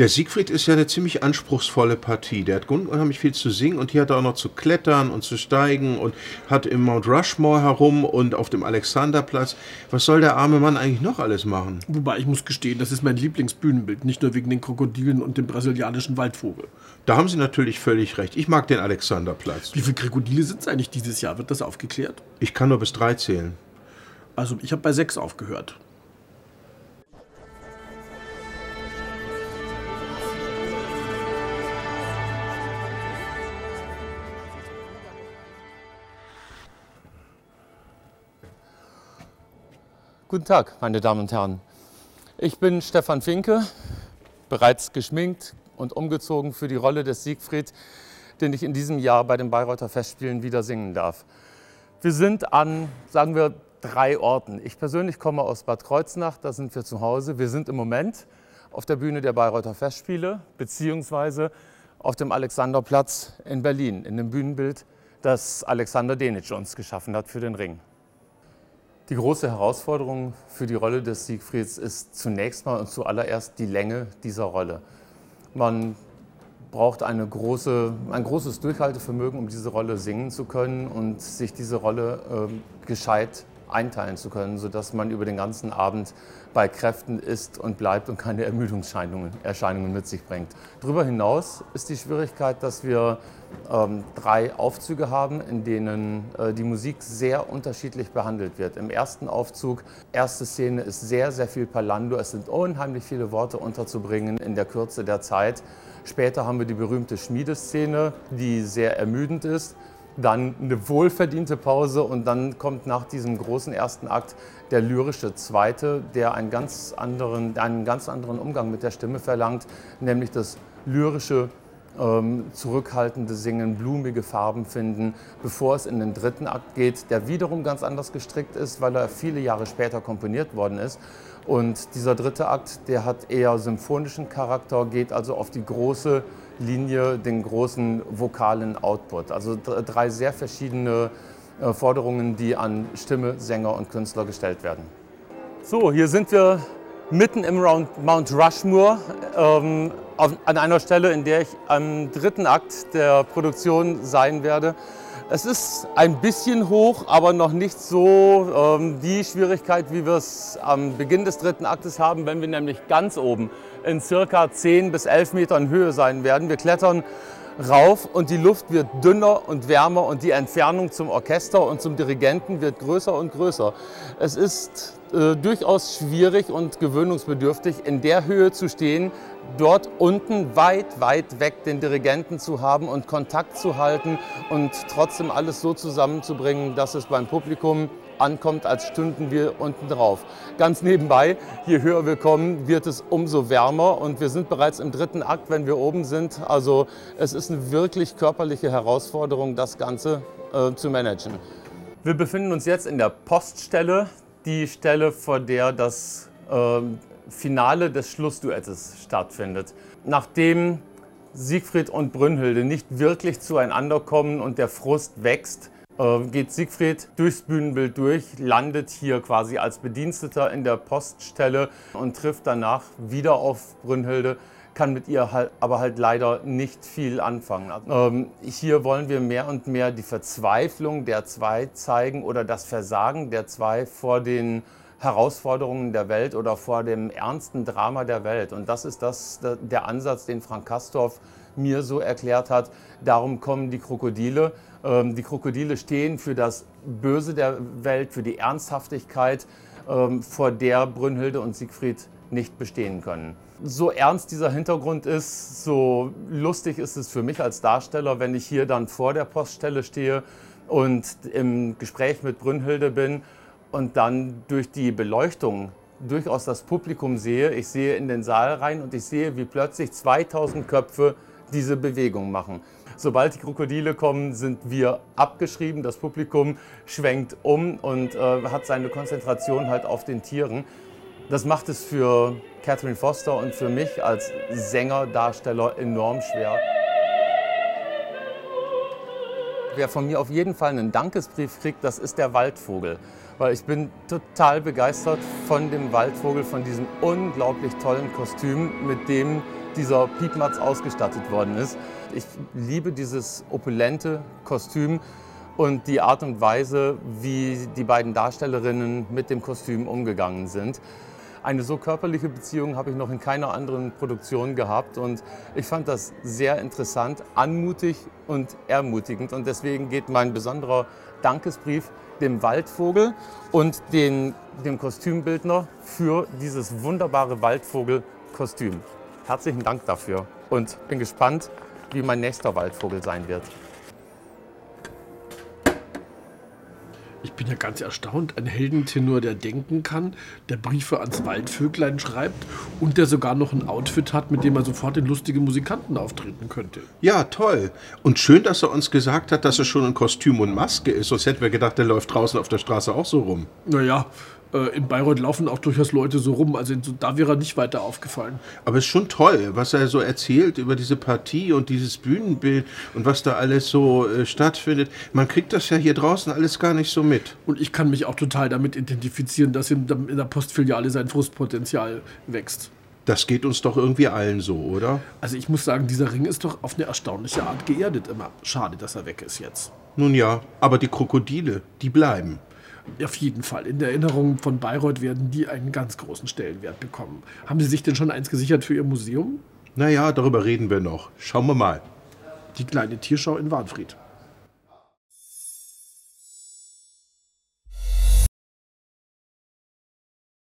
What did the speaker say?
Der Siegfried ist ja eine ziemlich anspruchsvolle Partie. Der hat unheimlich viel zu singen und hier hat er auch noch zu klettern und zu steigen und hat im Mount Rushmore herum und auf dem Alexanderplatz. Was soll der arme Mann eigentlich noch alles machen? Wobei ich muss gestehen, das ist mein Lieblingsbühnenbild, nicht nur wegen den Krokodilen und dem brasilianischen Waldvogel. Da haben Sie natürlich völlig recht. Ich mag den Alexanderplatz. Wie viele Krokodile sind es eigentlich dieses Jahr? Wird das aufgeklärt? Ich kann nur bis drei zählen. Also ich habe bei sechs aufgehört. Guten Tag, meine Damen und Herren. Ich bin Stefan Finke, bereits geschminkt und umgezogen für die Rolle des Siegfried, den ich in diesem Jahr bei den Bayreuther Festspielen wieder singen darf. Wir sind an, sagen wir, drei Orten. Ich persönlich komme aus Bad Kreuznach, da sind wir zu Hause. Wir sind im Moment auf der Bühne der Bayreuther Festspiele, beziehungsweise auf dem Alexanderplatz in Berlin, in dem Bühnenbild, das Alexander Denitsch uns geschaffen hat für den Ring. Die große Herausforderung für die Rolle des Siegfrieds ist zunächst mal und zuallererst die Länge dieser Rolle. Man braucht eine große, ein großes Durchhaltevermögen, um diese Rolle singen zu können und sich diese Rolle äh, gescheit einteilen zu sodass man über den ganzen Abend bei Kräften ist und bleibt und keine Ermüdungserscheinungen mit sich bringt. Darüber hinaus ist die Schwierigkeit, dass wir ähm, drei Aufzüge haben, in denen äh, die Musik sehr unterschiedlich behandelt wird. Im ersten Aufzug, erste Szene ist sehr, sehr viel Palando. Es sind unheimlich viele Worte unterzubringen in der Kürze der Zeit. Später haben wir die berühmte Schmiedeszene, die sehr ermüdend ist dann eine wohlverdiente Pause und dann kommt nach diesem großen ersten Akt der lyrische zweite, der einen ganz anderen, einen ganz anderen Umgang mit der Stimme verlangt, nämlich das lyrische ähm, zurückhaltende Singen, blumige Farben finden, bevor es in den dritten Akt geht, der wiederum ganz anders gestrickt ist, weil er viele Jahre später komponiert worden ist. Und dieser dritte Akt, der hat eher symphonischen Charakter, geht also auf die große Linie, den großen vokalen Output. Also drei sehr verschiedene äh, Forderungen, die an Stimme, Sänger und Künstler gestellt werden. So, hier sind wir mitten im Mount Rushmore, ähm, an einer Stelle, in der ich am dritten Akt der Produktion sein werde. Es ist ein bisschen hoch, aber noch nicht so ähm, die Schwierigkeit, wie wir es am Beginn des dritten Aktes haben, wenn wir nämlich ganz oben in circa 10 bis 11 Metern Höhe sein werden. Wir klettern rauf und die Luft wird dünner und wärmer und die Entfernung zum Orchester und zum Dirigenten wird größer und größer. Es ist äh, durchaus schwierig und gewöhnungsbedürftig, in der Höhe zu stehen, dort unten weit, weit weg den Dirigenten zu haben und Kontakt zu halten und trotzdem alles so zusammenzubringen, dass es beim Publikum ankommt, als stünden wir unten drauf. Ganz nebenbei, je höher wir kommen, wird es umso wärmer und wir sind bereits im dritten Akt, wenn wir oben sind. Also es ist eine wirklich körperliche Herausforderung, das Ganze äh, zu managen. Wir befinden uns jetzt in der Poststelle, die Stelle, vor der das äh, Finale des Schlussduettes stattfindet. Nachdem Siegfried und Brünnhilde nicht wirklich zueinander kommen und der Frust wächst, geht Siegfried durchs Bühnenbild durch, landet hier quasi als Bediensteter in der Poststelle und trifft danach wieder auf Brünnhilde, kann mit ihr halt, aber halt leider nicht viel anfangen. Ähm, hier wollen wir mehr und mehr die Verzweiflung der zwei zeigen oder das Versagen der zwei vor den Herausforderungen der Welt oder vor dem ernsten Drama der Welt. Und das ist das, der Ansatz, den Frank Kastorf mir so erklärt hat. Darum kommen die Krokodile. Ähm, die Krokodile stehen für das Böse der Welt, für die Ernsthaftigkeit, ähm, vor der Brünnhilde und Siegfried nicht bestehen können. So ernst dieser Hintergrund ist, so lustig ist es für mich als Darsteller, wenn ich hier dann vor der Poststelle stehe und im Gespräch mit Brünnhilde bin und dann durch die Beleuchtung durchaus das Publikum sehe. Ich sehe in den Saal rein und ich sehe, wie plötzlich 2000 Köpfe diese Bewegung machen. Sobald die Krokodile kommen, sind wir abgeschrieben. Das Publikum schwenkt um und äh, hat seine Konzentration halt auf den Tieren. Das macht es für Catherine Foster und für mich als Sänger, Darsteller enorm schwer. Wer von mir auf jeden Fall einen Dankesbrief kriegt, das ist der Waldvogel. Weil ich bin total begeistert von dem Waldvogel, von diesem unglaublich tollen Kostüm, mit dem dieser Piepmatz ausgestattet worden ist. Ich liebe dieses opulente Kostüm und die Art und Weise, wie die beiden Darstellerinnen mit dem Kostüm umgegangen sind. Eine so körperliche Beziehung habe ich noch in keiner anderen Produktion gehabt und ich fand das sehr interessant, anmutig und ermutigend und deswegen geht mein besonderer Dankesbrief dem Waldvogel und den, dem Kostümbildner für dieses wunderbare Waldvogelkostüm. Herzlichen Dank dafür und bin gespannt, wie mein nächster Waldvogel sein wird. Ich bin ja ganz erstaunt, ein Heldentenor, der denken kann, der Briefe ans Waldvöglein schreibt und der sogar noch ein Outfit hat, mit dem er sofort in lustige Musikanten auftreten könnte. Ja, toll. Und schön, dass er uns gesagt hat, dass er schon in Kostüm und Maske ist. Sonst hätten wir gedacht, der läuft draußen auf der Straße auch so rum. Naja, äh, in Bayreuth laufen auch durchaus Leute so rum, also da wäre er nicht weiter aufgefallen. Aber es ist schon toll, was er so erzählt über diese Partie und dieses Bühnenbild und was da alles so äh, stattfindet. Man kriegt das ja hier draußen alles gar nicht so mit. Und ich kann mich auch total damit identifizieren, dass in, in der Postfiliale sein Frustpotenzial wächst. Das geht uns doch irgendwie allen so, oder? Also ich muss sagen, dieser Ring ist doch auf eine erstaunliche Art geerdet immer. Schade, dass er weg ist jetzt. Nun ja, aber die Krokodile, die bleiben. Auf jeden Fall. In der Erinnerung von Bayreuth werden die einen ganz großen Stellenwert bekommen. Haben Sie sich denn schon eins gesichert für Ihr Museum? Naja, darüber reden wir noch. Schauen wir mal. Die kleine Tierschau in Warnfried.